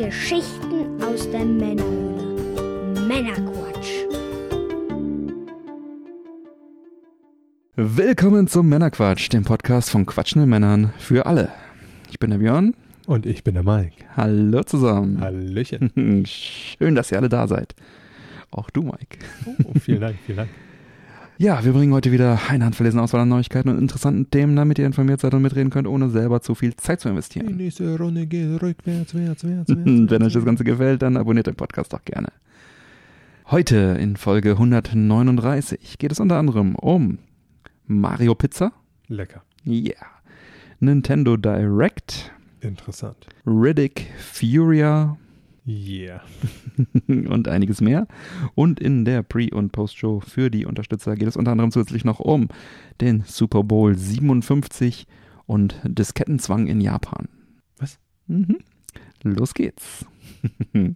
Geschichten aus der Männerhöhle. Männerquatsch. Willkommen zum Männerquatsch, dem Podcast von quatschenden Männern für alle. Ich bin der Björn. Und ich bin der Mike. Hallo zusammen. Hallöchen. Schön, dass ihr alle da seid. Auch du, Mike. Oh, vielen Dank, vielen Dank. Ja, wir bringen heute wieder eine handverlesene Auswahl an Neuigkeiten und interessanten Themen, damit ihr informiert seid und mitreden könnt, ohne selber zu viel Zeit zu Die investieren. nächste Runde geht rückwärts, wärts, wärts, wärts. Wenn euch das Ganze gefällt, dann abonniert den Podcast doch gerne. Heute in Folge 139 geht es unter anderem um Mario Pizza, Lecker. yeah, Nintendo Direct, Interessant. Riddick Furia Yeah. und einiges mehr. Und in der Pre- und Post-Show für die Unterstützer geht es unter anderem zusätzlich noch um den Super Bowl 57 und Diskettenzwang in Japan. Was? Mhm. Los geht's.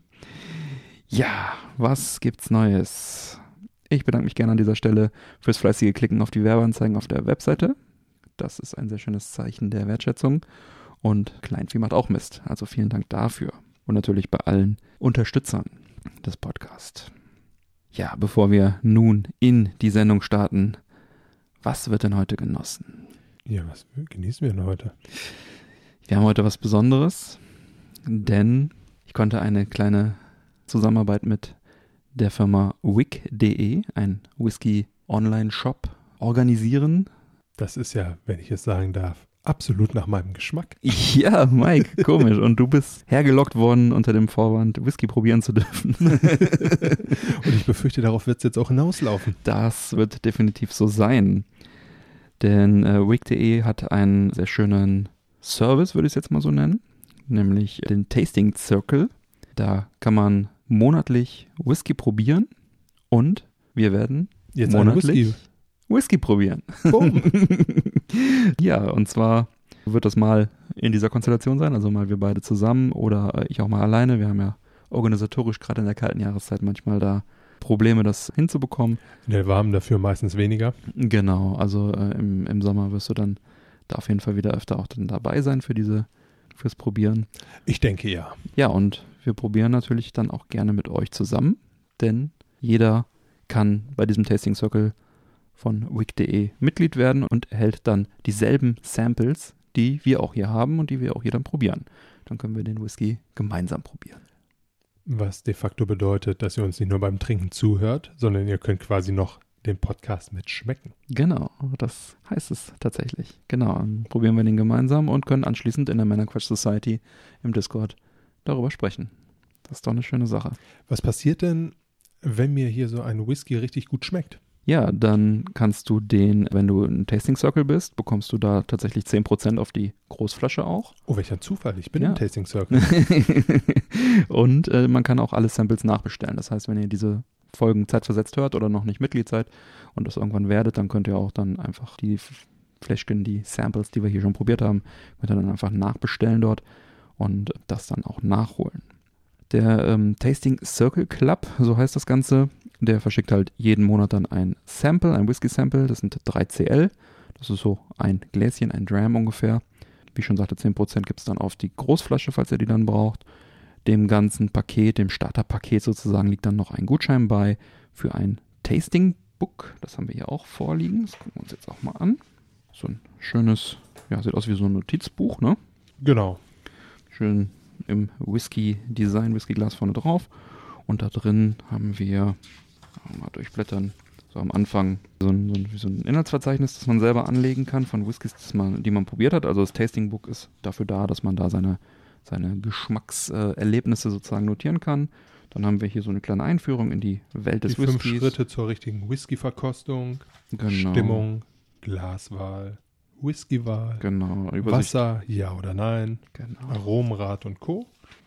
ja, was gibt's Neues? Ich bedanke mich gerne an dieser Stelle fürs fleißige Klicken auf die Werbeanzeigen auf der Webseite. Das ist ein sehr schönes Zeichen der Wertschätzung. Und Kleinvieh macht auch Mist. Also vielen Dank dafür. Und natürlich bei allen Unterstützern des Podcasts. Ja, bevor wir nun in die Sendung starten, was wird denn heute genossen? Ja, was genießen wir denn heute? Wir haben heute was Besonderes, denn ich konnte eine kleine Zusammenarbeit mit der Firma wick.de, ein Whisky-Online-Shop, organisieren. Das ist ja, wenn ich es sagen darf, absolut nach meinem Geschmack. Ja, Mike, komisch. Und du bist hergelockt worden unter dem Vorwand, Whisky probieren zu dürfen. Und ich befürchte, darauf wird es jetzt auch hinauslaufen. Das wird definitiv so sein. Denn äh, Wig.de hat einen sehr schönen Service, würde ich es jetzt mal so nennen, nämlich den Tasting Circle. Da kann man monatlich Whisky probieren und wir werden Jetzt monatlich Whisky. Whisky probieren. Boom. ja, und zwar wird das mal in dieser Konstellation sein, also mal wir beide zusammen oder ich auch mal alleine. Wir haben ja organisatorisch gerade in der kalten Jahreszeit manchmal da Probleme, das hinzubekommen. In der Warmen dafür meistens weniger. Genau, also äh, im, im Sommer wirst du dann da auf jeden Fall wieder öfter auch dann dabei sein für diese, fürs Probieren. Ich denke ja. Ja, und wir probieren natürlich dann auch gerne mit euch zusammen, denn jeder kann bei diesem Tasting Circle von wik.de Mitglied werden und erhält dann dieselben Samples, die wir auch hier haben und die wir auch hier dann probieren. Dann können wir den Whisky gemeinsam probieren. Was de facto bedeutet, dass ihr uns nicht nur beim Trinken zuhört, sondern ihr könnt quasi noch den Podcast mitschmecken. Genau, das heißt es tatsächlich. Genau, dann probieren wir den gemeinsam und können anschließend in der Männerquatsch Society im Discord darüber sprechen. Das ist doch eine schöne Sache. Was passiert denn, wenn mir hier so ein Whisky richtig gut schmeckt? Ja, dann kannst du den, wenn du im Tasting Circle bist, bekommst du da tatsächlich 10% auf die Großflasche auch. Oh, welcher Zufall. Ich bin Ja. im Tasting Circle. und äh, man kann auch alle Samples nachbestellen. Das heißt, wenn ihr diese Folgen zeitversetzt hört oder noch nicht Mitglied seid und das irgendwann werdet, dann könnt ihr auch dann einfach die Fläschchen, die Samples, die wir hier schon probiert haben, könnt ihr dann einfach nachbestellen dort und das dann auch nachholen. Der ähm, Tasting Circle Club, so heißt das Ganze, der verschickt halt jeden Monat dann ein Sample, ein Whisky-Sample, das sind 3 CL. Das ist so ein Gläschen, ein Dram ungefähr. Wie ich schon sagte, 10% gibt es dann auf die Großflasche, falls ihr die dann braucht. Dem ganzen Paket, dem Starterpaket sozusagen, liegt dann noch ein Gutschein bei für ein Tasting Book. Das haben wir hier auch vorliegen. Das gucken wir uns jetzt auch mal an. So ein schönes, ja, sieht aus wie so ein Notizbuch, ne? genau. Schön im Whisky-Design, Whiskyglas vorne drauf. Und da drin haben wir, mal durchblättern, so am Anfang so ein, so ein, so ein Inhaltsverzeichnis, das man selber anlegen kann von Whiskys, das man, die man probiert hat. Also das Tasting Book ist dafür da, dass man da seine, seine Geschmackserlebnisse sozusagen notieren kann. Dann haben wir hier so eine kleine Einführung in die Welt des Die fünf Whiskys. Schritte zur richtigen Whisky-Verkostung, Genau. Stimmung, Glaswahl, Whiskywahl, Genau, Übersicht, Wasser, ja oder nein, genau. Aromenrad und Co.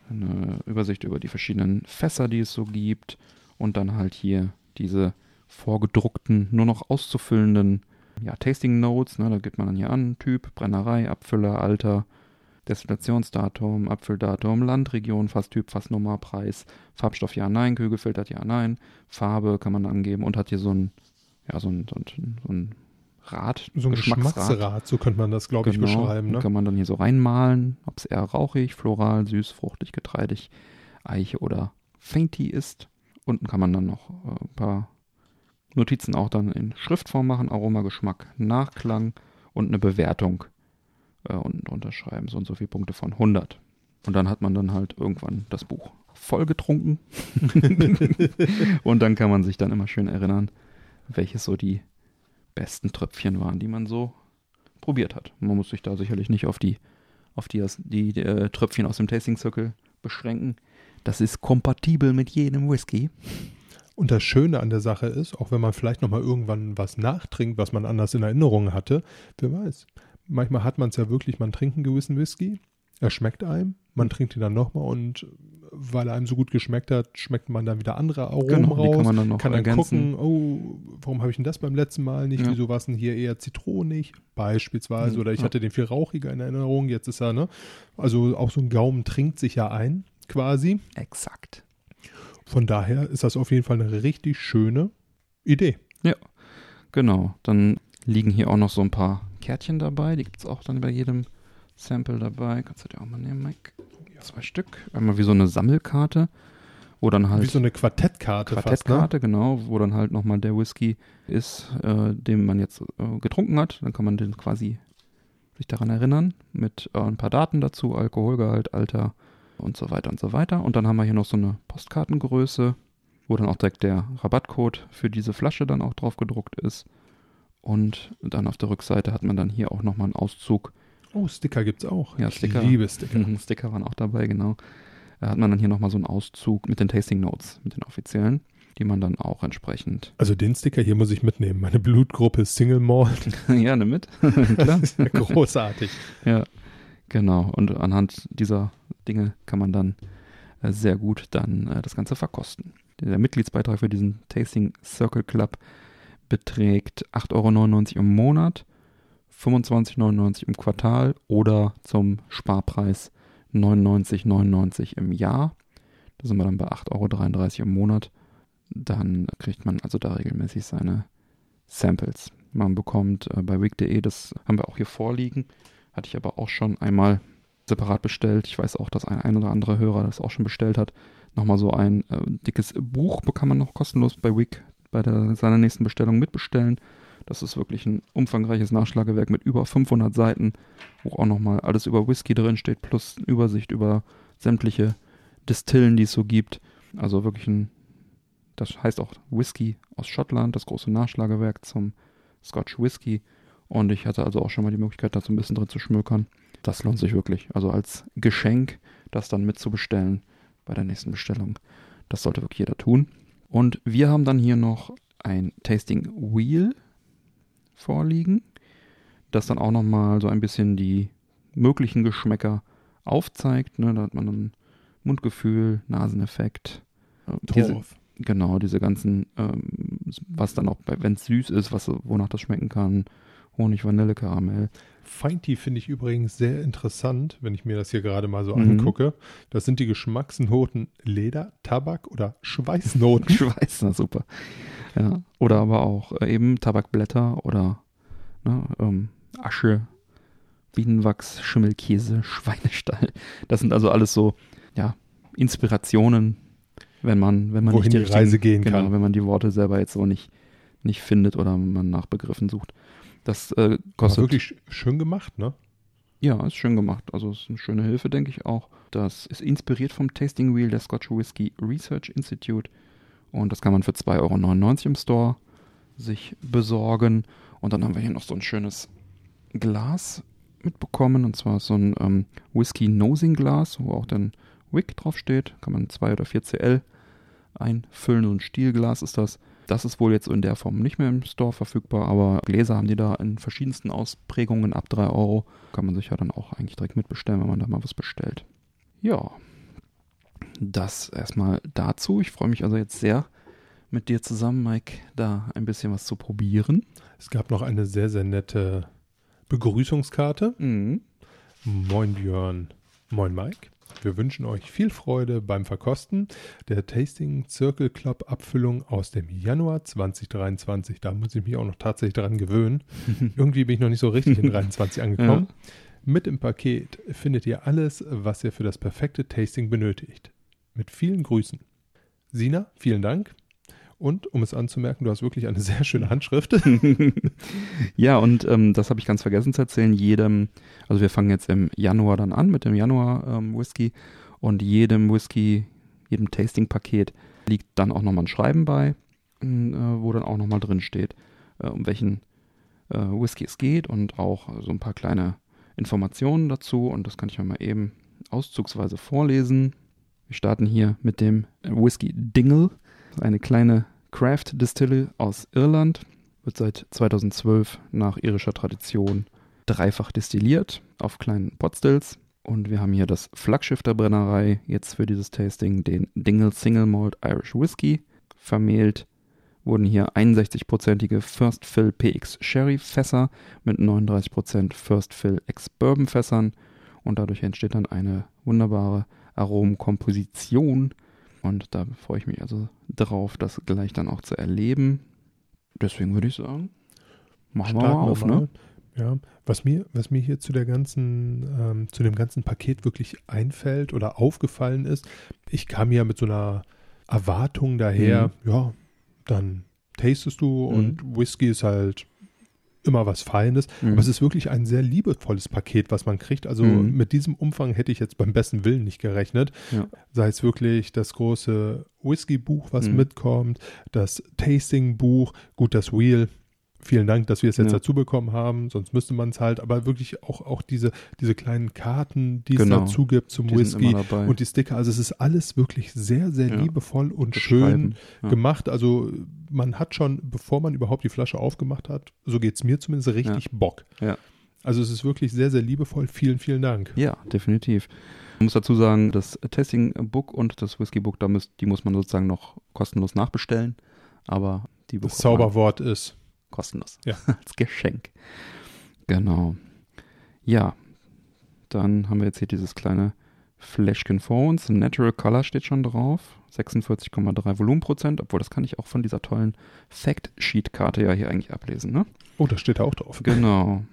eine Übersicht über die verschiedenen Fässer, die es so gibt und dann halt hier diese vorgedruckten, nur noch auszufüllenden ja, Tasting Notes. Ne, da gibt man dann hier an, Typ, Brennerei, Abfüller, Alter, Destillationsdatum, Abfülldatum, Landregion, Fasstyp, Fassnummer, Preis, Farbstoff ja, nein, kühl gefiltert ja, nein, Farbe kann man angeben und hat hier so ein, ja, so ein, so ein, so ein Rad, So ein Geschmacksrad, so könnte man das, glaube ich, beschreiben. Ne? Kann man dann hier so reinmalen, ob es eher rauchig, floral, süß, fruchtig, getreidig, Eiche oder Fainty ist. Unten kann man dann noch äh, ein paar Notizen auch dann in Schriftform machen, Aroma, Geschmack, Nachklang und eine Bewertung äh, unten drunter schreiben, so und so viele Punkte von 100. Und dann hat man dann halt irgendwann das Buch voll getrunken. und dann kann man sich dann immer schön erinnern, welches so die besten Tröpfchen waren, die man so probiert hat. Man muss sich da sicherlich nicht auf die, auf die, die, die äh, Tröpfchen aus dem Tasting Circle beschränken. Das ist kompatibel mit jedem Whisky. Und das Schöne an der Sache ist, auch wenn man vielleicht nochmal irgendwann was nachtrinkt, was man anders in Erinnerung hatte, wer weiß. Manchmal hat man es ja wirklich, man trinkt einen gewissen Whisky, er schmeckt einem, man trinkt ihn dann nochmal und weil er einem so gut geschmeckt hat, schmeckt man dann wieder andere Aromen Genau, raus. kann man dann noch kann dann ergänzen. gucken, oh, warum habe ich denn das beim letzten Mal nicht? Ja. Wieso war es denn hier eher zitronig? Beispielsweise. Mhm, Oder ich ja. hatte den viel rauchiger in Erinnerung, jetzt ist er, ne? Also auch so ein Gaumen trinkt sich ja ein, quasi. Exakt. Von daher ist das auf jeden Fall eine richtig schöne Idee. Genau. Dann liegen hier auch noch so ein paar Kärtchen dabei. Die gibt es auch dann bei jedem Sample dabei. Kannst du dir auch mal nehmen, Mike? Zwei Stück. Einmal wie so eine Sammelkarte, wo dann halt Wie so eine Quartettkarte ne? Quartettkarte, genau, wo dann halt nochmal der Whisky ist, äh, den man jetzt äh, getrunken hat. Dann kann man den quasi sich daran erinnern mit äh, ein paar Daten dazu, Alkoholgehalt, Alter und so weiter und so weiter. Und dann haben wir hier noch so eine Postkartengröße, wo dann auch direkt der Rabattcode für diese Flasche dann auch drauf gedruckt ist. Und dann auf der Rückseite hat man dann hier auch nochmal einen Auszug. Oh, Sticker gibt's auch. Ja, Ich Sticker. liebe Sticker. Sticker waren auch dabei, genau. Da hat man dann hier nochmal so einen Auszug mit den Tasting Notes, mit den offiziellen, die man dann auch entsprechend. Also den Sticker hier muss ich mitnehmen. Meine Blutgruppe ist Single Malt. ja, nimm mit. Klar. Das ist ja großartig. Ja, genau. Und anhand dieser Dinge kann man dann äh, sehr gut dann äh, das Ganze verkosten. Der Mitgliedsbeitrag für diesen Tasting Circle Club beträgt 8,99 Euro im Monat, 25,99 Euro im Quartal oder zum Sparpreis 99,99 im Jahr. Da sind wir dann bei 8,33 Euro im Monat. Dann kriegt man also da regelmäßig seine Samples. Man bekommt äh, bei wig.de, das haben wir auch hier vorliegen, hatte ich aber auch schon einmal separat bestellt. Ich weiß auch, dass ein, ein oder andere Hörer das auch schon bestellt hat. Nochmal so ein äh, dickes Buch bekam man noch kostenlos bei Wig bei der, seiner nächsten Bestellung mitbestellen. Das ist wirklich ein umfangreiches Nachschlagewerk mit über 500 Seiten, wo auch nochmal alles über Whisky drin steht, plus Übersicht über sämtliche Distillen, die es so gibt. Also wirklich ein, das heißt auch Whisky aus Schottland, das große Nachschlagewerk zum Scotch Whisky. Und ich hatte also auch schon mal die Möglichkeit, da so ein bisschen drin zu schmökern. Das lohnt sich wirklich. Also als Geschenk, das dann mitzubestellen bei der nächsten Bestellung. Das sollte wirklich jeder tun. Und wir haben dann hier noch ein Tasting Wheel vorliegen, das dann auch nochmal so ein bisschen die möglichen Geschmäcker aufzeigt. Ne? Da hat man dann Mundgefühl, Naseneffekt. äh, Diese, genau, diese ganzen, ähm, was dann auch, wenn es süß ist, was, wonach das schmecken kann. Honig, Vanille, Karamell. Feinty finde ich übrigens sehr interessant, wenn ich mir das hier gerade mal so Mhm. angucke. Das sind die Geschmacksnoten Leder, Tabak oder Schweißnoten. Schweiß, na super. Ja. Oder aber auch äh, eben Tabakblätter oder ne, ähm, Asche, Bienenwachs, Schimmelkäse, Schweinestall. Das sind also alles so, ja, Inspirationen, wenn man, wenn man Wohin nicht die, die Reise gehen genau, kann. wenn man die Worte selber jetzt so nicht, nicht findet oder man nach Begriffen sucht. Das äh, War kostet wirklich sch- schön gemacht, ne? Ja, ist schön gemacht. Also ist eine schöne Hilfe, denke ich auch. Das ist inspiriert vom Tasting Wheel der Scotch Whisky Research Institute. Und das kann man für 2,99 Euro im Store sich besorgen. Und dann haben wir hier noch so ein schönes Glas mitbekommen. Und zwar so ein ähm, Whisky Nosing Glas, wo auch dann Wick draufsteht. Kann man 2 oder 4 CL einfüllen. So ein Stielglas ist das. Das ist wohl jetzt in der Form nicht mehr im Store verfügbar, aber Gläser haben die da in verschiedensten Ausprägungen ab 3 Euro. Kann man sich ja dann auch eigentlich direkt mitbestellen, wenn man da mal was bestellt. Ja, das erstmal dazu. Ich freue mich also jetzt sehr, mit dir zusammen, Mike, da ein bisschen was zu probieren. Es gab noch eine sehr, sehr nette Begrüßungskarte. Mhm. Moin Björn. Moin Mike. Wir wünschen euch viel Freude beim Verkosten der Tasting Circle Club Abfüllung aus dem Januar 2023. Da muss ich mich auch noch tatsächlich dran gewöhnen. Irgendwie bin ich noch nicht so richtig in 23 angekommen. Mit im Paket findet ihr alles, was ihr für das perfekte Tasting benötigt. Mit vielen Grüßen. Sina, vielen Dank. Und um es anzumerken, du hast wirklich eine sehr schöne Handschrift. ja, und ähm, das habe ich ganz vergessen zu erzählen. Jedem, also wir fangen jetzt im Januar dann an mit dem Januar ähm, Whisky und jedem Whisky, jedem Tasting-Paket liegt dann auch nochmal ein Schreiben bei, äh, wo dann auch nochmal drin steht, äh, um welchen äh, Whisky es geht und auch so ein paar kleine Informationen dazu. Und das kann ich mir mal eben auszugsweise vorlesen. Wir starten hier mit dem Whisky Dingle eine kleine Craft Distille aus Irland, wird seit 2012 nach irischer Tradition dreifach destilliert auf kleinen Potstills. Und wir haben hier das Flaggschiff der Brennerei jetzt für dieses Tasting, den Dingle Single Malt Irish Whiskey. Vermehlt wurden hier 61-prozentige First Fill PX Sherry Fässer mit 39% First Fill Ex Bourbon Fässern. Und dadurch entsteht dann eine wunderbare Aromenkomposition und da freue ich mich also drauf, das gleich dann auch zu erleben. Deswegen würde ich sagen, machen wir mal auf, wir mal. ne? Ja, was mir, was mir hier zu der ganzen, ähm, zu dem ganzen Paket wirklich einfällt oder aufgefallen ist, ich kam ja mit so einer Erwartung daher, mhm. ja, dann tastest du mhm. und Whisky ist halt immer was Feines, mhm. aber es ist wirklich ein sehr liebevolles Paket, was man kriegt. Also mhm. mit diesem Umfang hätte ich jetzt beim besten Willen nicht gerechnet. Ja. Sei es wirklich das große Whisky-Buch, was mhm. mitkommt, das Tasting-Buch, gut, das Wheel, vielen Dank, dass wir es jetzt ja. dazu bekommen haben, sonst müsste man es halt, aber wirklich auch, auch diese, diese kleinen Karten, die genau. es dazu gibt zum die Whisky und die Sticker, also es ist alles wirklich sehr, sehr ja. liebevoll und schön ja. gemacht, also man hat schon, bevor man überhaupt die Flasche aufgemacht hat, so geht es mir zumindest richtig Bock. Also es ist wirklich sehr, sehr liebevoll, vielen, vielen Dank. Ja, definitiv. Ich muss dazu sagen, das Tasting Book und das Whisky Book, da müsst, die muss man sozusagen noch kostenlos nachbestellen, aber die Das Zauberwort ist kostenlos. Ja. Als Geschenk. Genau. Ja, dann haben wir jetzt hier dieses kleine Fläschchen vor uns. Natural Color steht schon drauf. 46,3 Volumenprozent, obwohl das kann ich auch von dieser tollen Fact-Sheet-Karte ja hier eigentlich ablesen, ne? Oh, das steht da auch drauf. Genau.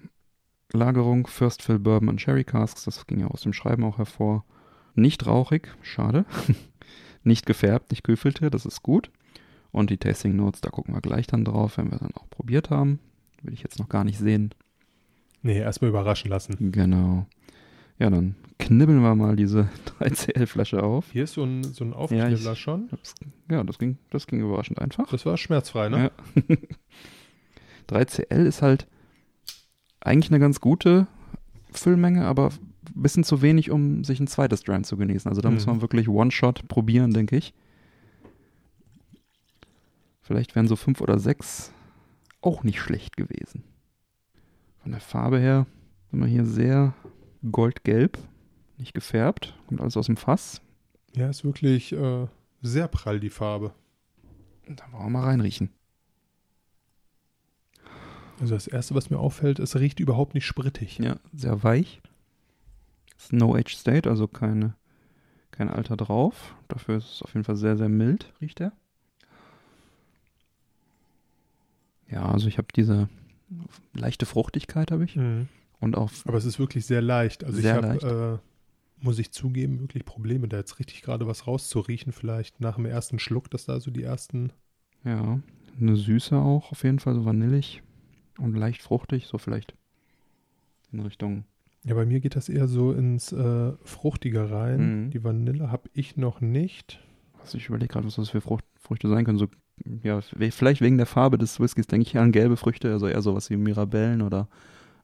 Lagerung First Fill Bourbon und Sherry Casks, das ging ja aus dem Schreiben auch hervor. Nicht rauchig, schade. nicht gefärbt, nicht Kühlfilter, das ist gut. Und die Tasting Notes, da gucken wir gleich dann drauf, wenn wir dann auch probiert haben. Will ich jetzt noch gar nicht sehen. Nee, erstmal überraschen lassen. Genau. Ja, dann knibbeln wir mal diese 3CL-Flasche auf. Hier ist so ein, so ein Aufknibbler ja, schon. Ja, das ging, das ging überraschend einfach. Das war schmerzfrei, ne? Ja. 3CL ist halt eigentlich eine ganz gute Füllmenge, aber ein bisschen zu wenig, um sich ein zweites Dram zu genießen. Also da mhm. muss man wirklich One-Shot probieren, denke ich. Vielleicht wären so fünf oder sechs auch nicht schlecht gewesen. Von der Farbe her sind wir hier sehr goldgelb, nicht gefärbt, kommt alles aus dem Fass. Ja, ist wirklich äh, sehr prall die Farbe. Da wollen wir mal reinriechen. Also das erste, was mir auffällt, es riecht überhaupt nicht sprittig. Ja, sehr weich. Ist No Age State, also keine, kein Alter drauf. Dafür ist es auf jeden Fall sehr, sehr mild, riecht er. Ja, also ich habe diese leichte Fruchtigkeit habe ich. Mhm. Und auch Aber es ist wirklich sehr leicht. Also sehr ich habe, äh, muss ich zugeben, wirklich Probleme, da jetzt richtig gerade was rauszuriechen. Vielleicht nach dem ersten Schluck, dass da so die ersten. Ja, eine Süße auch auf jeden Fall, so vanillig und leicht fruchtig, so vielleicht in Richtung. Ja, bei mir geht das eher so ins äh, Fruchtige rein. Mhm. Die Vanille habe ich noch nicht. Also ich überlege gerade, was das für Frucht, Früchte sein können. So ja, vielleicht wegen der Farbe des Whiskys denke ich an gelbe Früchte, also eher sowas wie Mirabellen oder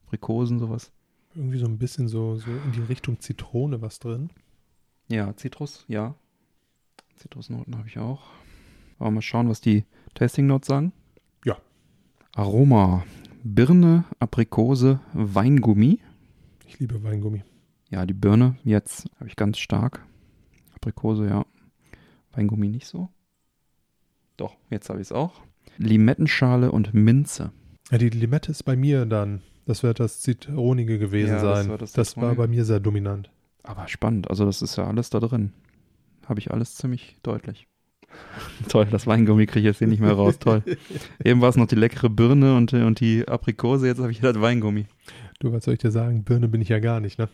Aprikosen, sowas. Irgendwie so ein bisschen so, so in die Richtung Zitrone was drin. Ja, Zitrus, ja. Zitrusnoten habe ich auch. Aber mal schauen, was die Tasting Notes sagen. Ja. Aroma: Birne, Aprikose, Weingummi. Ich liebe Weingummi. Ja, die Birne jetzt habe ich ganz stark. Aprikose, ja. Weingummi nicht so. Doch, jetzt habe ich es auch. Limettenschale und Minze. Ja, die Limette ist bei mir dann. Das wird das Zitronige gewesen ja, sein. Das, war, das, das war bei mir sehr dominant. Aber spannend, also das ist ja alles da drin. Habe ich alles ziemlich deutlich. Toll, das Weingummi kriege ich jetzt hier nicht mehr raus. Toll. Eben war es noch die leckere Birne und, und die Aprikose, jetzt habe ich das Weingummi. Du, was soll ich dir sagen? Birne bin ich ja gar nicht, ne?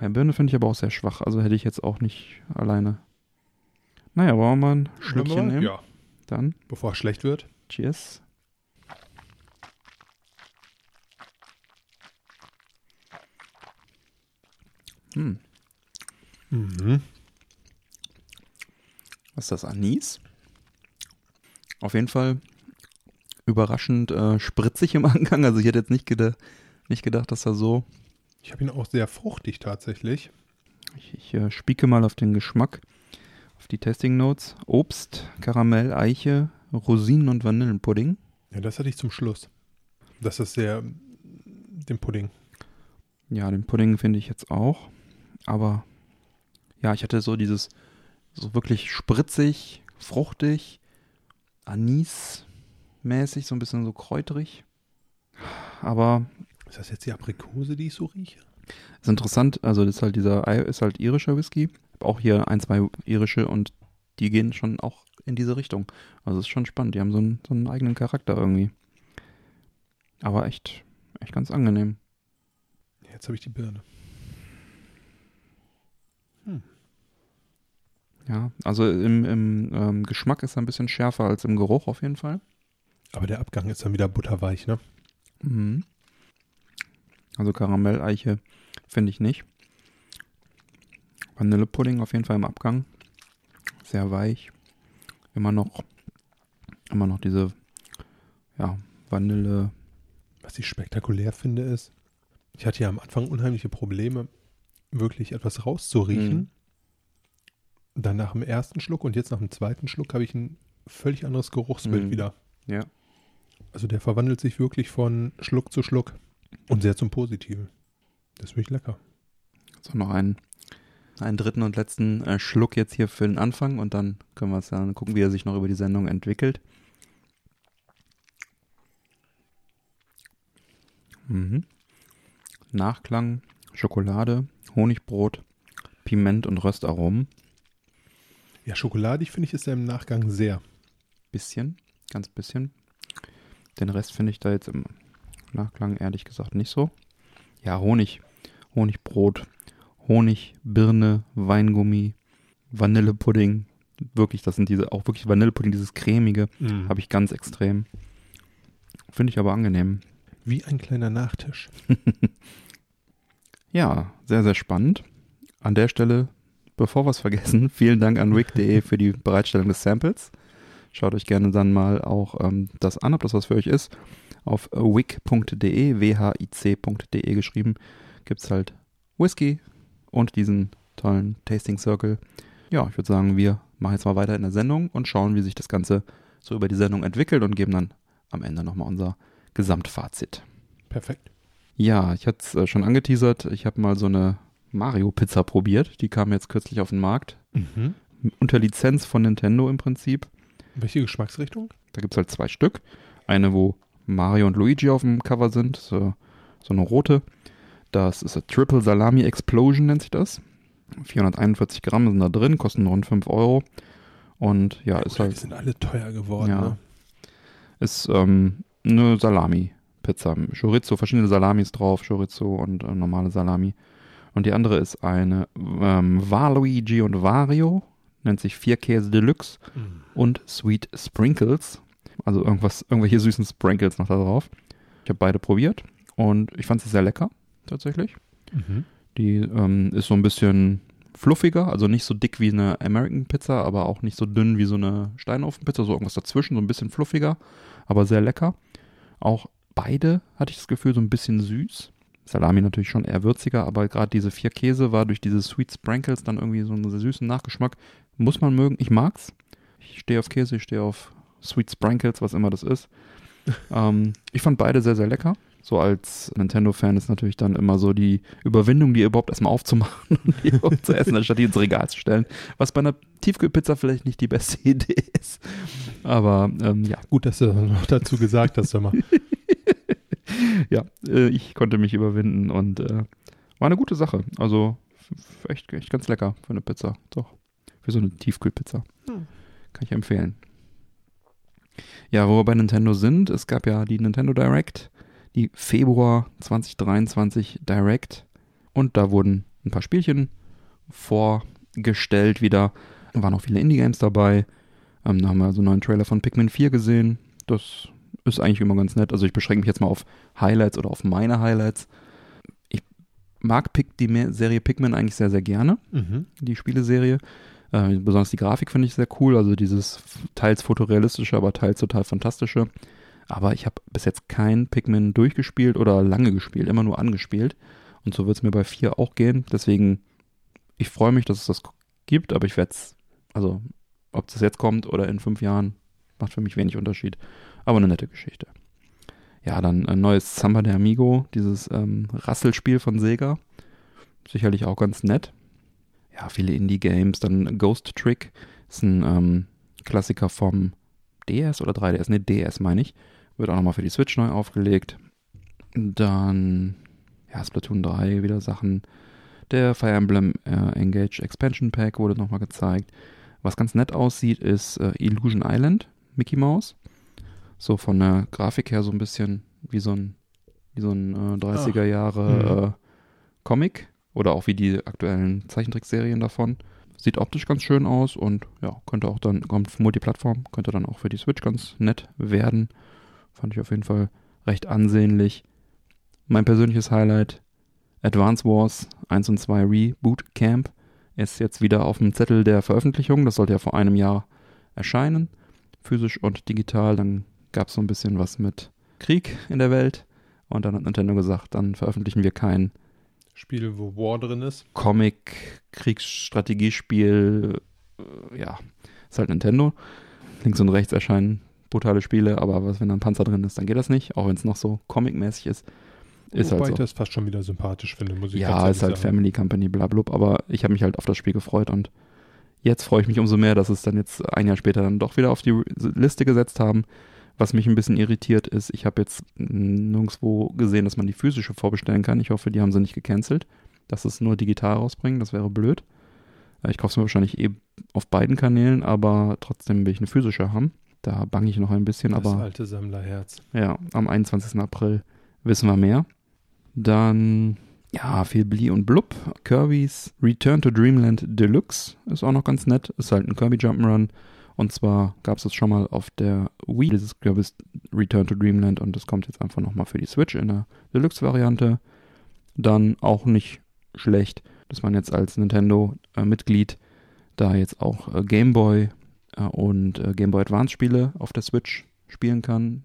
Ja, Birne finde ich aber auch sehr schwach, also hätte ich jetzt auch nicht alleine. Naja, wollen wir mal ein Schlückchen nehmen? Ja. Dann, Bevor es schlecht wird. cheers. Hm, Mhm. was ist das? Anis? Auf jeden Fall überraschend äh, spritzig im Angang. Also ich hätte jetzt nicht, geda nicht gedacht, dass er so Ich habe ihn auch sehr fruchtig tatsächlich. Ich, ich äh, spieke mal auf den Geschmack, auf die Tasting Notes. Obst, Karamell, Eiche, Rosinen und Vanillenpudding. Ja, das hatte ich zum Schluss. Das ist sehr den Pudding. Ja, den Pudding finde ich jetzt auch. Aber ja, ich hatte so dieses, so wirklich spritzig, fruchtig, Anis-mäßig, so ein bisschen so kräuterig. Aber Ist das jetzt die Aprikose, die ich so rieche? ist interessant, also das ist halt dieser, ist halt irischer Whisky. Hab auch hier ein, zwei irische und die gehen schon auch in diese Richtung. Also ist schon spannend. Die haben so einen, so einen eigenen Charakter irgendwie. Aber echt, echt ganz angenehm. Jetzt habe ich die Birne. Ja, also im, im ähm, Geschmack ist er ein bisschen schärfer als im Geruch auf jeden Fall. Aber der Abgang ist dann wieder butterweich, ne? Mhm. Also Karamelleiche finde ich nicht. Vanillepudding auf jeden Fall im Abgang. Sehr weich. Immer noch, immer noch diese, ja, Vanille. Was ich spektakulär finde, ist, ich hatte ja am Anfang unheimliche Probleme, wirklich etwas rauszuriechen. Mhm. Dann nach dem ersten Schluck und jetzt nach dem zweiten Schluck habe ich ein völlig anderes Geruchsbild Mhm. wieder. Ja. Also der verwandelt sich wirklich von Schluck zu Schluck und sehr zum Positiven. Das ist wirklich lecker. So, noch einen, einen dritten und letzten äh, Schluck jetzt hier für den Anfang und dann können wir es dann gucken, wie er sich noch über die Sendung entwickelt. Mhm. Nachklang, Schokolade, Honigbrot, Piment und Röstaromen. Ja, schokoladig finde ich ist er im Nachgang sehr. Bisschen, ganz bisschen. Den Rest finde ich da jetzt im Nachklang ehrlich gesagt nicht so. Ja, Honig, Honigbrot, Honig, Birne, Weingummi, Vanillepudding. Wirklich, das sind diese, auch wirklich Vanillepudding, dieses cremige, Mhm. habe ich ganz extrem. Finde ich aber angenehm. Wie ein kleiner Nachtisch. Ja, sehr, sehr spannend. An der Stelle, bevor wir es vergessen, vielen Dank an wick.de für die Bereitstellung des Samples. Schaut euch gerne dann mal auch ähm, das an, ob das was für euch ist. Auf wick.de, whic.de geschrieben, gibt es halt Whisky und diesen tollen Tasting Circle. Ja, ich würde sagen, wir machen jetzt mal weiter in der Sendung und schauen, wie sich das Ganze so über die Sendung entwickelt und geben dann am Ende nochmal unser Gesamtfazit. Perfekt. Ja, ich hatte es äh, schon angeteasert. Ich habe mal so eine Mario-Pizza probiert. Die kam jetzt kürzlich auf den Markt. Mhm. Unter Lizenz von Nintendo im Prinzip. Welche Geschmacksrichtung? Da gibt es halt zwei Stück. Eine, wo Mario und Luigi auf dem Cover sind. So, so eine rote. Das ist eine Triple Salami Explosion, nennt sich das. 441 Gramm sind da drin, kosten rund 5 Euro. Und ja, ist Gut, halt Die sind alle teuer geworden. Ja. Ne? Ist ähm, eine Salami-Pizza. Chorizo, verschiedene Salamis drauf, Chorizo und äh, normale Salami. Und die andere ist eine ähm, Waluigi und Vario, nennt sich Vierkäse Deluxe Mhm. und Sweet Sprinkles. Also irgendwas, irgendwelche süßen Sprinkles noch da drauf. Ich habe beide probiert und ich fand sie sehr lecker, tatsächlich. Mhm. Die ähm, ist so ein bisschen fluffiger, also nicht so dick wie eine American Pizza, aber auch nicht so dünn wie so eine Steinofenpizza, so irgendwas dazwischen, so ein bisschen fluffiger, aber sehr lecker. Auch beide hatte ich das Gefühl so ein bisschen süß. Salami natürlich schon eher würziger, aber gerade diese vier Käse war durch diese Sweet Sprinkles dann irgendwie so einen sehr süßen Nachgeschmack. Muss man mögen. Ich mag's. Ich stehe auf Käse, ich stehe auf Sweet Sprinkles, was immer das ist. ähm, ich fand beide sehr, sehr lecker. So als Nintendo-Fan ist natürlich dann immer so die Überwindung, die überhaupt erstmal aufzumachen und die überhaupt zu essen, anstatt die ins Regal zu stellen. Was bei einer Tiefkühlpizza vielleicht nicht die beste Idee ist. Aber ähm, ja, Gut, dass du noch dazu gesagt hast, mal. ja, äh, ich konnte mich überwinden und äh, war eine gute Sache. Also echt, echt ganz lecker für eine Pizza. Doch. Für so eine Tiefkühlpizza. Hm. Kann ich empfehlen. Ja, wo wir bei Nintendo sind, es gab ja die Nintendo Direct, die Februar 2023 Direct. Und da wurden ein paar Spielchen vorgestellt wieder. Da waren auch viele Indie-Games dabei. Ähm, da haben wir also einen neuen Trailer von Pikmin 4 gesehen. Das ist eigentlich immer ganz nett. Also ich beschränke mich jetzt mal auf Highlights oder auf meine Highlights. Ich mag Pick, die Serie Pikmin eigentlich sehr, sehr gerne, Mhm. die Spieleserie. Äh, besonders die Grafik finde ich sehr cool. Also dieses teils fotorealistische, aber teils total fantastische. Aber ich habe bis jetzt kein Pikmin durchgespielt oder lange gespielt, immer nur angespielt. Und so wird es mir bei 4 auch gehen. Deswegen, ich freue mich, dass es das gibt, aber ich werde es, also ob das jetzt kommt oder in fünf Jahren, macht für mich wenig Unterschied. Aber eine nette Geschichte. Ja, dann ein neues Samba de Amigo, dieses ähm, Rasselspiel von Sega. Sicherlich auch ganz nett. Ja, viele Indie-Games. Dann Ghost Trick ist ein ähm, Klassiker vom DS oder 3DS, ne, DS meine ich. Wird auch nochmal für die Switch neu aufgelegt. Dann, ja, Splatoon 3, wieder Sachen. Der Fire Emblem äh, Engage Expansion Pack wurde nochmal gezeigt. Was ganz nett aussieht, ist äh, Illusion Island, Mickey Mouse. So von der Grafik her so ein bisschen wie so ein, wie so ein äh, 30er Jahre äh, Comic oder auch wie die aktuellen Zeichentrickserien davon. Sieht optisch ganz schön aus und ja, könnte auch dann, kommt für Multiplattform, könnte dann auch für die Switch ganz nett werden. Fand ich auf jeden Fall recht ansehnlich. Mein persönliches Highlight, Advance Wars 1 und 2 Reboot Camp, ist jetzt wieder auf dem Zettel der Veröffentlichung. Das sollte ja vor einem Jahr erscheinen, physisch und digital. Dann gab es so ein bisschen was mit Krieg in der Welt. Und dann hat Nintendo gesagt, dann veröffentlichen wir kein Spiel, wo War drin ist. Comic, Kriegsstrategiespiel, äh, ja, ist halt Nintendo. Links und rechts erscheinen brutale Spiele, aber was, wenn da ein Panzer drin ist, dann geht das nicht, auch wenn es noch so comicmäßig ist. Ist Wobei halt ich so. das fast schon wieder sympathisch finde, muss ich Ja, ehrlich ist halt sagen. Family Company, blablub, aber ich habe mich halt auf das Spiel gefreut und jetzt freue ich mich umso mehr, dass es dann jetzt ein Jahr später dann doch wieder auf die Liste gesetzt haben. Was mich ein bisschen irritiert ist, ich habe jetzt nirgendwo gesehen, dass man die physische vorbestellen kann. Ich hoffe, die haben sie nicht gecancelt, dass es nur digital rausbringen, das wäre blöd. Äh, Ich kaufe es mir wahrscheinlich eh auf beiden Kanälen, aber trotzdem will ich eine physische haben. Da bange ich noch ein bisschen, Das aber alte Sammlerherz. ja, am 21. April wissen wir mehr. Dann, ja, viel Bli und Blub. Kirby's Return to Dreamland Deluxe ist auch noch ganz nett. Ist halt ein Kirby Jump'n'Run. Und zwar gab es das schon mal auf der Wii, dieses Kirby's Return to Dreamland. Und das kommt jetzt einfach nochmal für die Switch in der Deluxe-Variante. Dann auch nicht schlecht, dass man jetzt als Nintendo-Mitglied da jetzt auch äh, Game Boy äh, und äh, Game Boy Advance Spiele auf der Switch spielen kann.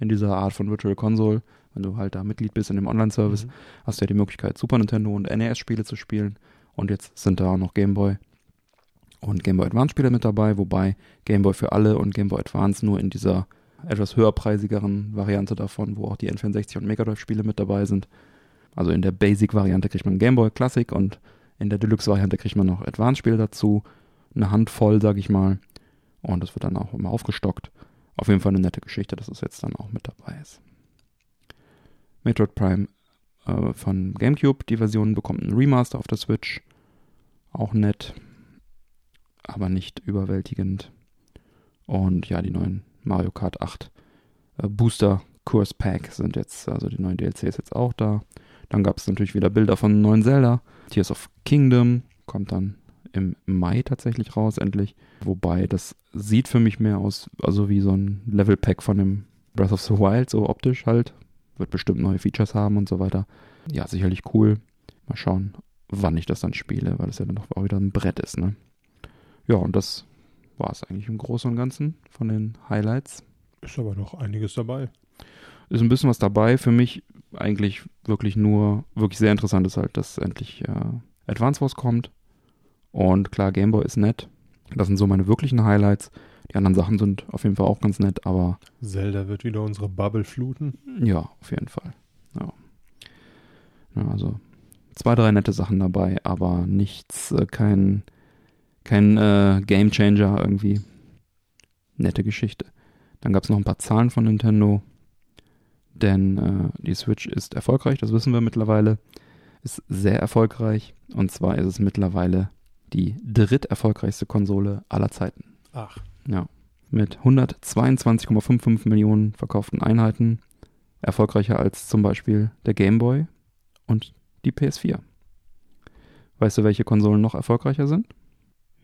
In dieser Art von Virtual Console. Wenn du halt da Mitglied bist in dem Online-Service, Mhm. hast du ja die Möglichkeit, Super Nintendo und NES-Spiele zu spielen. Und jetzt sind da auch noch Game Boy und Game Boy Advance-Spiele mit dabei, wobei Game Boy für alle und Game Boy Advance nur in dieser etwas höherpreisigeren Variante davon, wo auch die N64 und Mega Drive-Spiele mit dabei sind. Also in der Basic-Variante kriegt man Game Boy Classic und in der Deluxe-Variante kriegt man noch Advance-Spiele dazu. Eine Handvoll, sag ich mal. Und das wird dann auch immer aufgestockt. Auf jeden Fall eine nette Geschichte, dass es jetzt dann auch mit dabei ist. Metroid Prime äh, von GameCube, die Version bekommt einen Remaster auf der Switch. Auch nett, aber nicht überwältigend. Und ja, die neuen Mario Kart 8 äh, Booster Course Pack sind jetzt, also die neuen DLCs jetzt auch da. Dann gab es natürlich wieder Bilder von neuen Zelda. Tears of Kingdom kommt dann im Mai tatsächlich raus, endlich. Wobei das sieht für mich mehr aus, also wie so ein Level Pack von dem Breath of the Wild, so optisch halt. Wird bestimmt neue Features haben und so weiter. Ja, sicherlich cool. Mal schauen, wann ich das dann spiele, weil das ja dann doch auch wieder ein Brett ist, ne? Ja, und das war es eigentlich im Großen und Ganzen von den Highlights. Ist aber noch einiges dabei. Ist ein bisschen was dabei. Für mich eigentlich wirklich nur, wirklich sehr interessant ist halt, dass endlich äh, Advance Wars kommt. Und klar, Gameboy ist nett. Das sind so meine wirklichen Highlights. Die anderen Sachen sind auf jeden Fall auch ganz nett, aber Zelda wird wieder unsere Bubble fluten. ja, auf jeden Fall. Ja. ja also zwei, drei nette Sachen dabei, aber nichts, äh, kein, kein äh, Game Changer irgendwie. Nette Geschichte. Dann gab es noch ein paar Zahlen von Nintendo, denn äh, die Switch ist erfolgreich, das wissen wir mittlerweile. ist sehr erfolgreich. Und zwar ist es mittlerweile die dritterfolgreichste Konsole aller Zeiten. Ach, Ja. Mit 122,55 Millionen verkauften Einheiten. Erfolgreicher als zum Beispiel der Game Boy und die PS4. Weißt du, welche Konsolen noch erfolgreicher sind?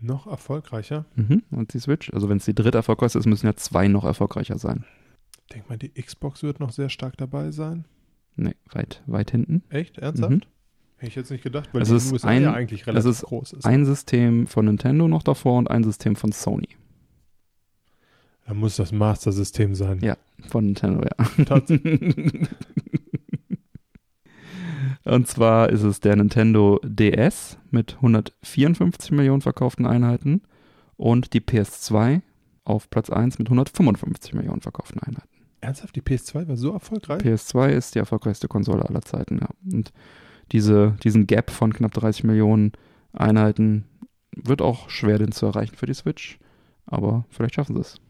noch erfolgreicher. Mhm. Und die Switch? Also wenn es die dritterfolgreichste ist, müssen ja zwei noch erfolgreicher sein. Denk mal, die Xbox wird noch sehr stark dabei sein. Nee, weit, weit hinten. Echt? Ernsthaft? Mhm. Hätte ich jetzt nicht gedacht, weil Es die ist USA ein- ja eigentlich relativ ist groß ist. Ein System von Nintendo noch davor und ein System von Sony. Da muss das Master-System sein. Ja. Von Nintendo, ja. Tats- Und zwar ist es der Nintendo DS mit 154 Millionen verkauften Einheiten und die PS2 auf Platz 1 mit 155 Millionen verkauften Einheiten. Ernsthaft, die PS2 war so erfolgreich? PS2 ist die erfolgreichste Konsole aller Zeiten, ja. Und diese, diesen Gap von knapp 30 Millionen Einheiten wird auch schwer, den zu erreichen für die Switch. Aber vielleicht schaffen sie es.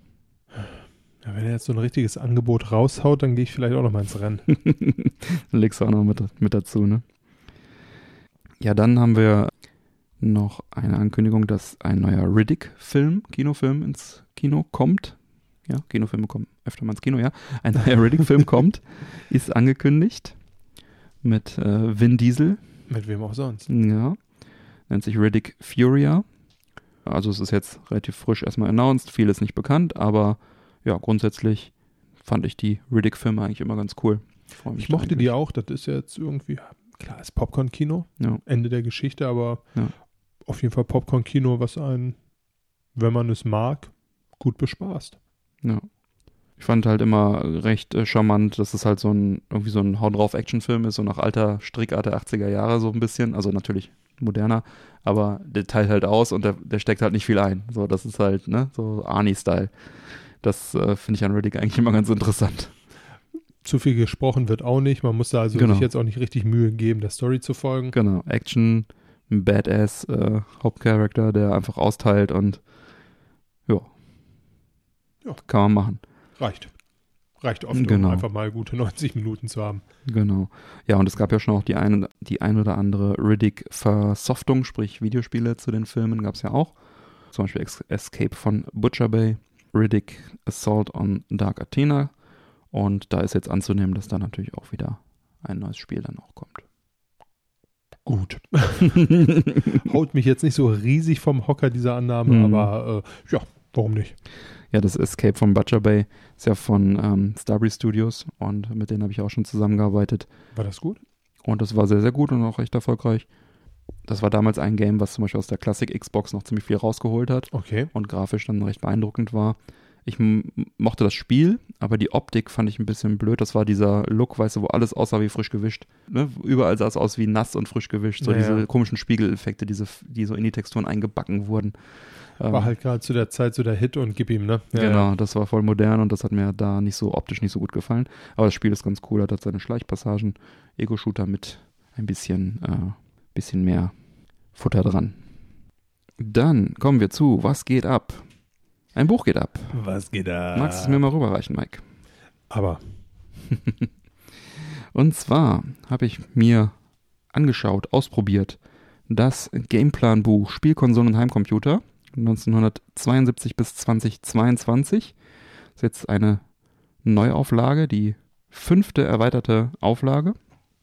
Ja, wenn er jetzt so ein richtiges Angebot raushaut, dann gehe ich vielleicht auch noch mal ins Rennen. Dann legst du auch noch mit, mit dazu, ne? Ja, dann haben wir noch eine Ankündigung, dass ein neuer Riddick-Film, Kinofilm ins Kino kommt. Ja, Kinofilme kommen öfter mal ins Kino, ja. Ein neuer Riddick-Film kommt, ist angekündigt mit äh, Vin Diesel. Mit wem auch sonst. Ja. Nennt sich Riddick Furia. Also es ist jetzt relativ frisch erstmal announced, viel ist nicht bekannt, aber ja, grundsätzlich fand ich die Riddick-Filme eigentlich immer ganz cool. Ich da mochte eigentlich. die auch. Das ist jetzt irgendwie, klar, ist Popcorn-Kino, Ja. Ende der Geschichte, aber Ja. auf jeden Fall Popcorn-Kino, was einen, wenn man es mag, gut bespaßt. Ja. Ich fand halt immer recht äh, charmant, dass es halt so ein, irgendwie so ein Hau drauf Actionfilm ist, so nach alter Strickart der 80er Jahre so ein bisschen. Also natürlich moderner, aber der teilt halt aus und der, der steckt halt nicht viel ein. So, das ist halt, ne, so Arnie-Style. Das äh, finde ich an Riddick eigentlich immer ganz interessant. Zu viel gesprochen wird auch nicht. Man muss da also Genau. sich jetzt auch nicht richtig Mühe geben, der Story zu folgen. Genau, Action, ein Badass äh, Hauptcharakter, der einfach austeilt und ja. Ja. Kann man machen. Reicht. Reicht oft, Genau. um einfach mal gute 90 Minuten zu haben. Genau. Ja, und es gab ja schon auch die eine, die ein oder andere Riddick-Versoftung, sprich Videospiele zu den Filmen gab es ja auch. Zum Beispiel Escape von Butcher Bay, Riddick Assault on Dark Athena. Und da ist jetzt anzunehmen, dass da natürlich auch wieder ein neues Spiel dann auch kommt. Gut. Haut mich jetzt nicht so riesig vom Hocker, diese Annahme, Mhm. aber äh, ja, warum nicht? Ja, das Escape von Butcher Bay ist ja von ähm, Starbreeze Studios und mit denen habe ich auch schon zusammengearbeitet. War das gut? Und das war sehr, sehr gut und auch recht erfolgreich. Das war damals ein Game, was zum Beispiel aus der Classic Xbox noch ziemlich viel rausgeholt hat Okay. und grafisch dann recht beeindruckend war. Ich mochte das Spiel, aber die Optik fand ich ein bisschen blöd. Das war dieser Look, weißt du, wo alles aussah wie frisch gewischt. Ne? Überall sah es aus wie nass und frisch gewischt. So Ja, diese ja. komischen Spiegeleffekte, diese, die so in die Texturen eingebacken wurden. Ähm, War halt gerade zu der Zeit so der Hit und gib ihm, ne? Ja, genau, das war voll modern und das hat mir da nicht so optisch nicht so gut gefallen. Aber das Spiel ist ganz cool, hat hat seine Schleichpassagen, Ego-Shooter mit ein bisschen, äh, bisschen mehr Futter dran. Dann kommen wir zu Was geht ab? Ein Buch geht ab. Was geht da? Magst du es mir mal rüberreichen, Mike? Aber Und zwar habe ich mir angeschaut, ausprobiert, das Gameplan-Buch Spielkonsolen und Heimcomputer 1972 bis 2022. Das ist jetzt eine Neuauflage, die fünfte erweiterte Auflage.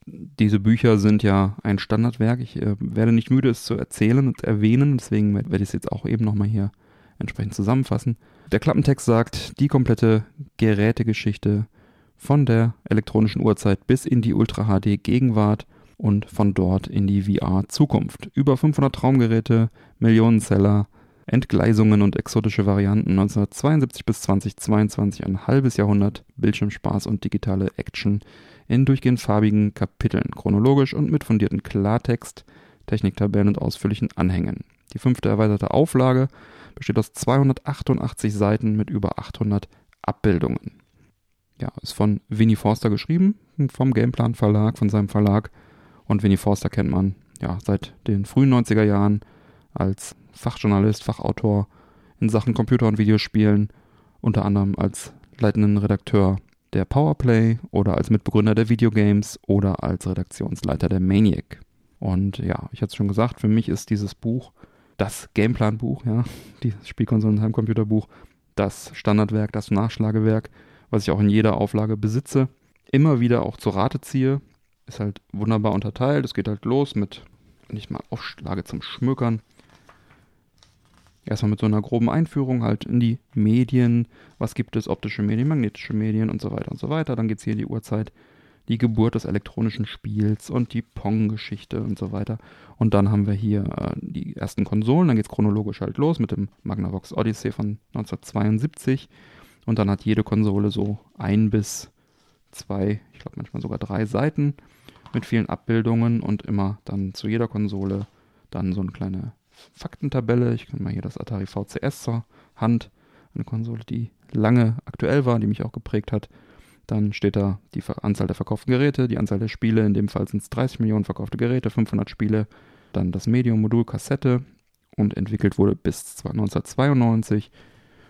Diese Bücher sind ja ein Standardwerk. Ich äh, werde nicht müde, es zu erzählen und erwähnen, deswegen werde ich es jetzt auch eben nochmal hier entsprechend zusammenfassen. Der Klappentext sagt, die komplette Gerätegeschichte von der elektronischen Uhrzeit bis in die Ultra HD Gegenwart und von dort in die VR Zukunft. Über 500 Traumgeräte, Millionen Seller, Entgleisungen und exotische Varianten 1972 bis 2022 ein halbes Jahrhundert Bildschirmspaß und digitale Action in durchgehend farbigen Kapiteln, chronologisch und mit fundierten Klartext, Techniktabellen und ausführlichen Anhängen. Die fünfte erweiterte Auflage besteht aus 288 Seiten mit über 800 Abbildungen. Ja, ist von Winnie Forster geschrieben, vom Gameplan Verlag, von seinem Verlag. Und Winnie Forster kennt man ja seit den frühen 90er Jahren als Fachjournalist, Fachautor in Sachen Computer- und Videospielen, unter anderem als leitenden Redakteur der Powerplay oder als Mitbegründer der Videogames oder als Redaktionsleiter der Maniac. Und ja, ich hatte es schon gesagt, für mich ist dieses Buch das Gameplan-Buch, ja, dieses Spielkonsolen-Heimcomputerbuch, das Standardwerk, das Nachschlagewerk, was ich auch in jeder Auflage besitze, immer wieder auch zur Rate ziehe. Ist halt wunderbar unterteilt. Es geht halt los mit, wenn ich mal aufschlage zum Schmökern, erstmal mit so einer groben Einführung halt in die Medien. Was gibt es? Optische Medien, magnetische Medien und so weiter und so weiter. Dann geht es hier in die Uhrzeit, die Geburt des elektronischen Spiels und die Pong-Geschichte und so weiter. Und dann haben wir hier äh, die ersten Konsolen. Dann geht es chronologisch halt los mit dem Magnavox Odyssey von 1972. Und dann hat jede Konsole so ein bis zwei, ich glaube manchmal sogar drei Seiten mit vielen Abbildungen und immer dann zu jeder Konsole dann so eine kleine Faktentabelle. Ich kann mal hier das Atari VCS zur Hand. Eine Konsole, die lange aktuell war, die mich auch geprägt hat. Dann steht da die Anzahl der verkauften Geräte, die Anzahl der Spiele. In dem Fall sind es 30 Millionen verkaufte Geräte, 500 Spiele. Dann das Medium-Modul Kassette und entwickelt wurde bis 1992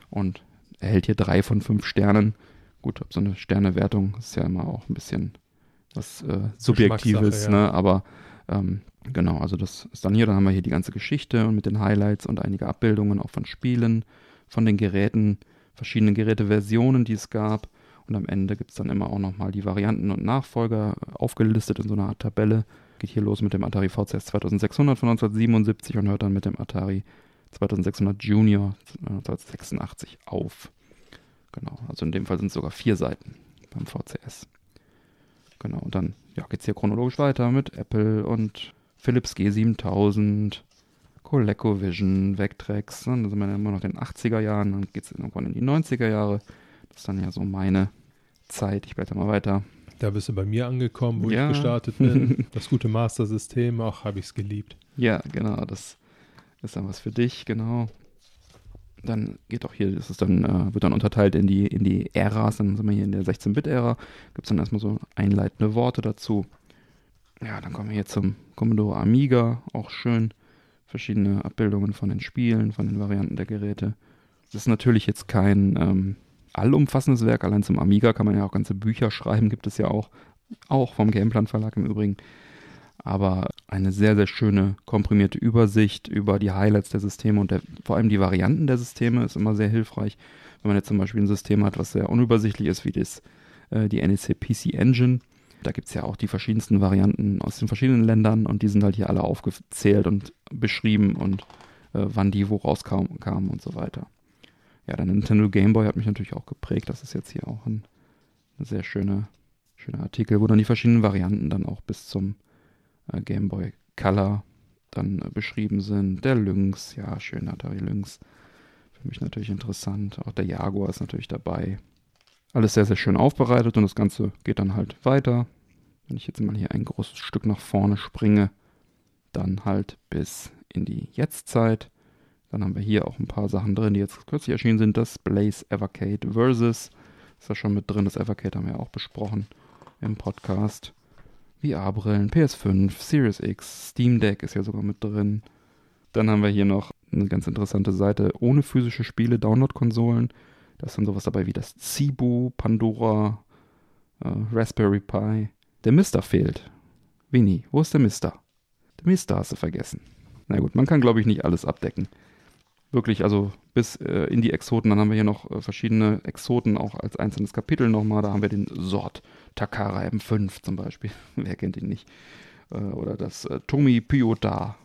und erhält hier drei von fünf Sternen. Gut, so eine Sternewertung ist ja immer auch ein bisschen was äh, Subjektives, ja. ne? aber ähm, Genau, also das ist dann hier, dann haben wir hier die ganze Geschichte und mit den Highlights und einige Abbildungen auch von Spielen, von den Geräten, verschiedenen Geräteversionen, die es gab. Und am Ende gibt es dann immer auch nochmal die Varianten und Nachfolger aufgelistet in so einer Art Tabelle. Geht hier los mit dem Atari VCS 2600 von 1977 und hört dann mit dem Atari 2600 Junior 1986 auf. Genau, also in dem Fall sind es sogar vier Seiten beim VCS. Genau, und dann ja, geht es hier chronologisch weiter mit Apple und Philips G7000, ColecoVision, Vectrex. Ne? Dann sind wir dann immer noch in den 80er Jahren, dann geht es irgendwann in die 90er Jahre. Das ist dann ja so meine Zeit. Ich blätter mal weiter. Da bist du bei mir angekommen, wo ja. ich gestartet bin. Das gute Master-System, auch habe ich es geliebt. Ja, genau, das ist dann was für dich, genau. Dann geht auch hier, das ist dann, äh, wird dann unterteilt in die, in die Äras, dann sind wir hier in der 16-Bit-Ära, gibt es dann erstmal so einleitende Worte dazu. Ja, dann kommen wir hier zum Commodore Amiga, auch schön. Verschiedene Abbildungen von den Spielen, von den Varianten der Geräte. Das ist natürlich jetzt kein ähm, allumfassendes Werk, allein zum Amiga kann man ja auch ganze Bücher schreiben, gibt es ja auch, auch vom Gameplan Verlag im Übrigen. Aber eine sehr, sehr schöne komprimierte Übersicht über die Highlights der Systeme und der, vor allem die Varianten der Systeme ist immer sehr hilfreich. Wenn man jetzt zum Beispiel ein System hat, was sehr unübersichtlich ist, wie das, äh, die NEC PC Engine, da gibt es ja auch die verschiedensten Varianten aus den verschiedenen Ländern und die sind halt hier alle aufgezählt und beschrieben und äh, wann die wo rauskamen kamen und so weiter. Ja, der Nintendo Game Boy hat mich natürlich auch geprägt. Das ist jetzt hier auch ein, ein sehr schöner, schöner Artikel, wo dann die verschiedenen Varianten dann auch bis zum äh, Game Boy Color dann äh, beschrieben sind. Der Lynx, ja, schön Atari Lynx. Für mich natürlich interessant. Auch der Jaguar ist natürlich dabei. Alles sehr, sehr schön aufbereitet und das Ganze geht dann halt weiter. Wenn ich jetzt mal hier ein großes Stück nach vorne springe, dann halt bis in die Jetztzeit. Dann haben wir hier auch ein paar Sachen drin, die jetzt kürzlich erschienen sind. Das Blaze Evercade Versus ist da schon mit drin. Das Evercade haben wir auch besprochen im Podcast. VR-Brillen, PS5, Series X, Steam Deck ist ja sogar mit drin. Dann haben wir hier noch eine ganz interessante Seite ohne physische Spiele, Download-Konsolen. Da ist dann sowas dabei wie das Zibu, Pandora, äh, Raspberry Pi. Der Mister fehlt. Winnie, wo ist der Mister? Der Mister hast du vergessen. Na gut, man kann glaube ich nicht alles abdecken. Wirklich, also bis äh, in die Exoten. Dann haben wir hier noch äh, verschiedene Exoten, auch als einzelnes Kapitel nochmal. Da haben wir den Sort Takara M5 zum Beispiel. Wer kennt ihn nicht? Äh, oder das äh, Tomi Pyota.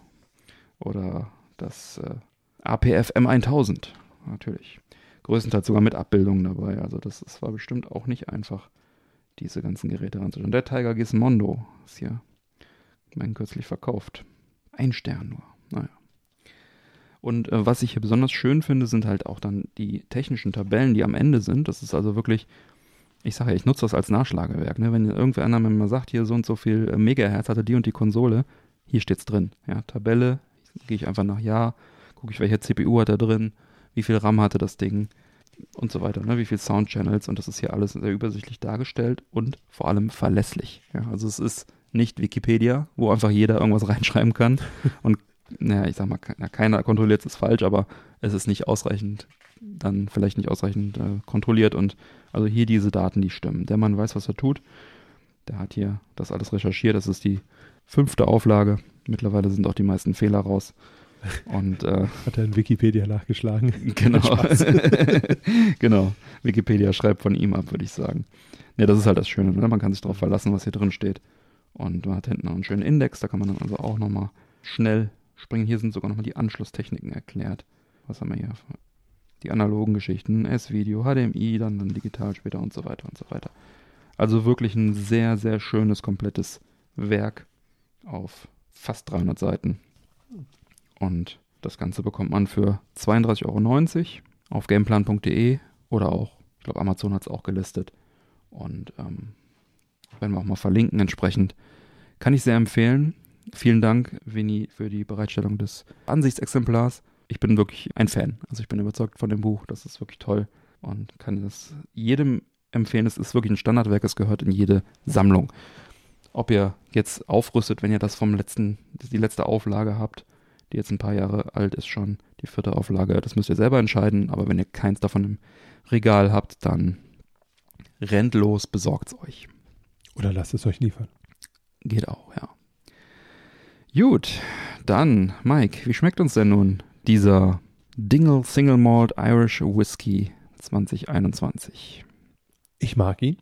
Oder das äh, APF M1000. Natürlich größtenteils sogar mit Abbildungen dabei. Also das, das war bestimmt auch nicht einfach, diese ganzen Geräte ranzuschauen. Der Tiger Gizmondo ist hier mein kürzlich verkauft. Ein Stern nur. Naja. Und äh, was ich hier besonders schön finde, sind halt auch dann die technischen Tabellen, die am Ende sind. Das ist also wirklich, ich sage ja, ich nutze das als Nachschlagewerk. Ne? Wenn irgendwer einer mir mal sagt, hier so und so viel äh, Megahertz hatte die und die Konsole, hier steht's drin. Ja, Tabelle, gehe ich einfach nach Ja, gucke ich, welche CPU hat er drin, wie viel RAM hatte das Ding und so weiter, ne? wie viel Soundchannels und das ist hier alles sehr übersichtlich dargestellt und vor allem verlässlich. Ja? Also es ist nicht Wikipedia, wo einfach jeder irgendwas reinschreiben kann und naja, ich sag mal, keiner kontrolliert es falsch, aber es ist nicht ausreichend, dann vielleicht nicht ausreichend äh, kontrolliert und also hier diese Daten, die stimmen. Der Mann weiß, was er tut. Der hat hier das alles recherchiert. Das ist die fünfte Auflage. Mittlerweile sind auch die meisten Fehler raus. Und äh, Hat er in Wikipedia nachgeschlagen. genau. Genau. Wikipedia schreibt von ihm ab, würde ich sagen. Ja, das ist halt das Schöne. Ne? Man kann sich darauf verlassen, was hier drin steht. Und man hat hinten noch einen schönen Index, da kann man dann also auch nochmal schnell springen. Hier sind sogar nochmal die Anschlusstechniken erklärt. Was haben wir hier? Die analogen Geschichten, S-Video, HDMI, dann, dann digital später und so weiter und so weiter. Also wirklich ein sehr, sehr schönes, komplettes Werk auf fast 300 Seiten. Und das Ganze bekommt man für 32,90 Euro auf gameplan.de oder auch, ich glaube, Amazon hat es auch gelistet. Und ähm, werden wir auch mal verlinken entsprechend. Kann ich sehr empfehlen. Vielen Dank, Vinny, für die Bereitstellung des Ansichtsexemplars. Ich bin wirklich ein Fan. Also ich bin überzeugt von dem Buch. Das ist wirklich toll und kann es jedem empfehlen. Es ist wirklich ein Standardwerk. Es gehört in jede Sammlung. Ob ihr jetzt aufrüstet, wenn ihr das vom letzten, die letzte Auflage habt, die jetzt ein paar Jahre alt ist schon, die vierte Auflage, das müsst ihr selber entscheiden. Aber wenn ihr keins davon im Regal habt, dann rennt los, besorgt es euch. Oder lasst es euch liefern. Geht auch, ja. Gut, dann, Mike, wie schmeckt uns denn nun dieser Dingle Single Malt Irish Whiskey 2021? Ich mag ihn.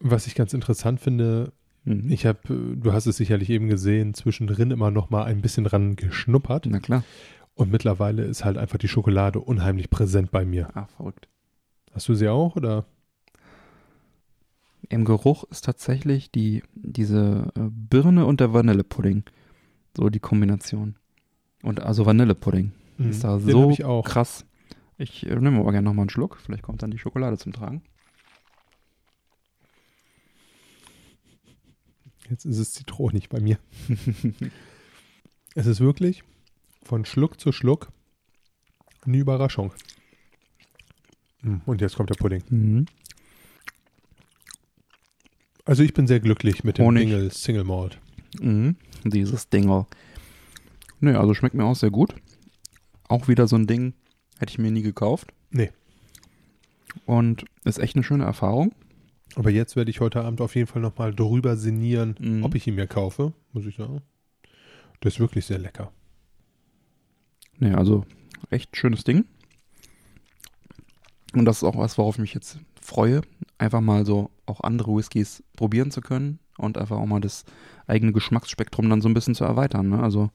Was ich ganz interessant finde, Mhm. ich habe, du hast es sicherlich eben gesehen, zwischendrin immer noch mal ein bisschen dran geschnuppert. Na klar. Und mittlerweile ist halt einfach die Schokolade unheimlich präsent bei mir. Ah, verrückt. Hast du sie auch oder? Im Geruch ist tatsächlich die, diese äh, Birne und der Vanillepudding. So die Kombination. Und also Vanillepudding. Ist da Mhm. Den so ich auch. krass. Ich äh, nehme aber gerne nochmal einen Schluck. Vielleicht kommt dann die Schokolade zum Tragen. Jetzt ist es zitronig bei mir. es ist wirklich von Schluck zu Schluck eine Überraschung. Mm, Und jetzt kommt der Pudding. Mhm. Also ich bin sehr glücklich mit dem Honig. Single Malt. Mhm. Dieses Dingle. Nö, also schmeckt mir auch sehr gut. Auch wieder so ein Ding, hätte ich mir nie gekauft. Nee. Und ist echt eine schöne Erfahrung. Aber jetzt werde ich heute Abend auf jeden Fall nochmal drüber sinnieren, Mhm. ob ich ihn mir kaufe, muss ich sagen. Das ist wirklich sehr lecker. Nee, also echt schönes Ding. Und das ist auch was, worauf ich mich jetzt freue, einfach mal so auch andere Whiskys probieren zu können und einfach auch mal das eigene Geschmacksspektrum dann so ein bisschen zu erweitern. Ne? Also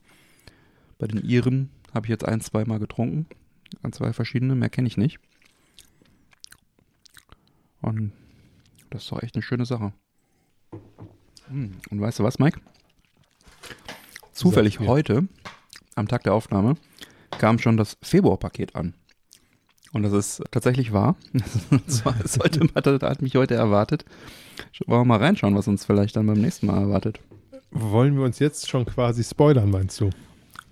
bei den Iren habe ich jetzt ein, zwei Mal getrunken, an zwei verschiedene, mehr kenne ich nicht. Und das ist doch echt eine schöne Sache. Hm, Und weißt du was, Mike? Zufällig heute, am Tag der Aufnahme, kam schon das Februarpaket an. Und das ist tatsächlich wahr. Heute, hat, hat mich heute erwartet. Wollen wir mal reinschauen, was uns vielleicht dann beim nächsten Mal erwartet. Wollen wir uns jetzt schon quasi spoilern, meinst du?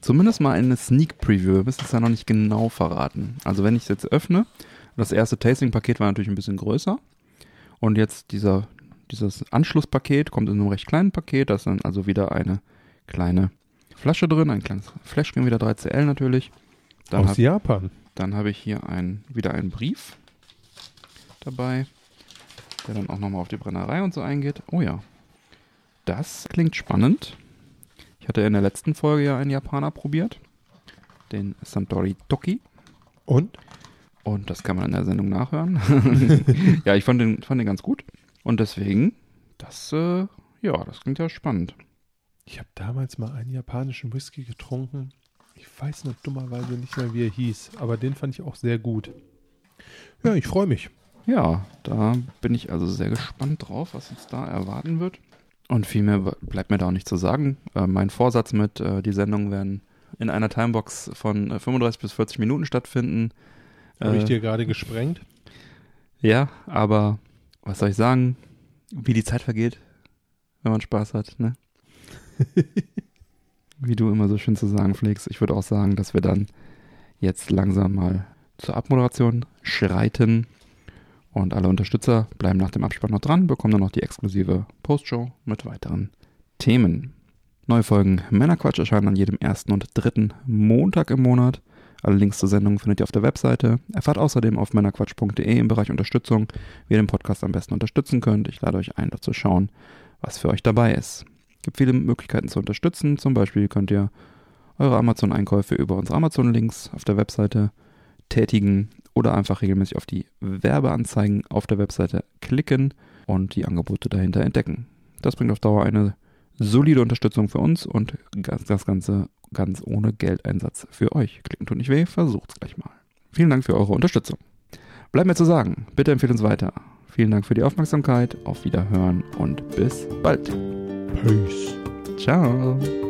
Zumindest mal eine Sneak Preview. Wir müssen es ja noch nicht genau verraten. Also wenn ich es jetzt öffne, das erste Tasting-Paket war natürlich ein bisschen größer. Und jetzt dieser, dieses Anschlusspaket kommt in einem recht kleinen Paket. Da ist dann also wieder eine kleine Flasche drin, ein kleines Fläschchen, wieder 3CL natürlich. Dann Aus hab- Japan. Dann habe ich hier ein, wieder einen Brief dabei, der dann auch nochmal auf die Brennerei und so eingeht. Oh ja, das klingt spannend. Ich hatte in der letzten Folge ja einen Japaner probiert, den Santori Toki. Und? Und das kann man in der Sendung nachhören. ja, ich fand den, fand den ganz gut. Und deswegen, das, äh, ja, das klingt ja spannend. Ich habe damals mal einen japanischen Whisky getrunken. Ich weiß nur dummerweise nicht mehr, wie er hieß, aber den fand ich auch sehr gut. Ja, ich freue mich. Ja, da bin ich also sehr gespannt drauf, was uns da erwarten wird. Und viel mehr bleibt mir da auch nicht zu sagen. Äh, mein Vorsatz mit, äh, die Sendungen werden in einer Timebox von äh, 35 bis 40 Minuten stattfinden. Habe ich Äh, dir gerade gesprengt? Ja, aber was soll ich sagen? Wie die Zeit vergeht, wenn man Spaß hat, ne? Wie du immer so schön zu sagen pflegst. Ich würde auch sagen, dass wir dann jetzt langsam mal zur Abmoderation schreiten. Und alle Unterstützer bleiben nach dem Abspann noch dran, bekommen dann noch die exklusive Postshow mit weiteren Themen. Neue Folgen Männerquatsch erscheinen an jedem ersten und dritten Montag im Monat. Alle Links zur Sendung findet ihr auf der Webseite. Erfahrt außerdem auf männerquatsch.de im Bereich Unterstützung, wie ihr den Podcast am besten unterstützen könnt. Ich lade euch ein, dort zu schauen, was für euch dabei ist. Gibt viele Möglichkeiten zu unterstützen. Zum Beispiel könnt ihr eure Amazon-Einkäufe über unsere Amazon-Links auf der Webseite tätigen oder einfach regelmäßig auf die Werbeanzeigen auf der Webseite klicken und die Angebote dahinter entdecken. Das bringt auf Dauer eine solide Unterstützung für uns und das Ganze ganz ohne Geldeinsatz für euch. Klicken tut nicht weh, versucht's gleich mal. Vielen Dank für eure Unterstützung. Bleibt mir zu sagen, bitte empfehlt uns weiter. Vielen Dank für die Aufmerksamkeit, auf Wiederhören und bis bald. Peace. Ciao.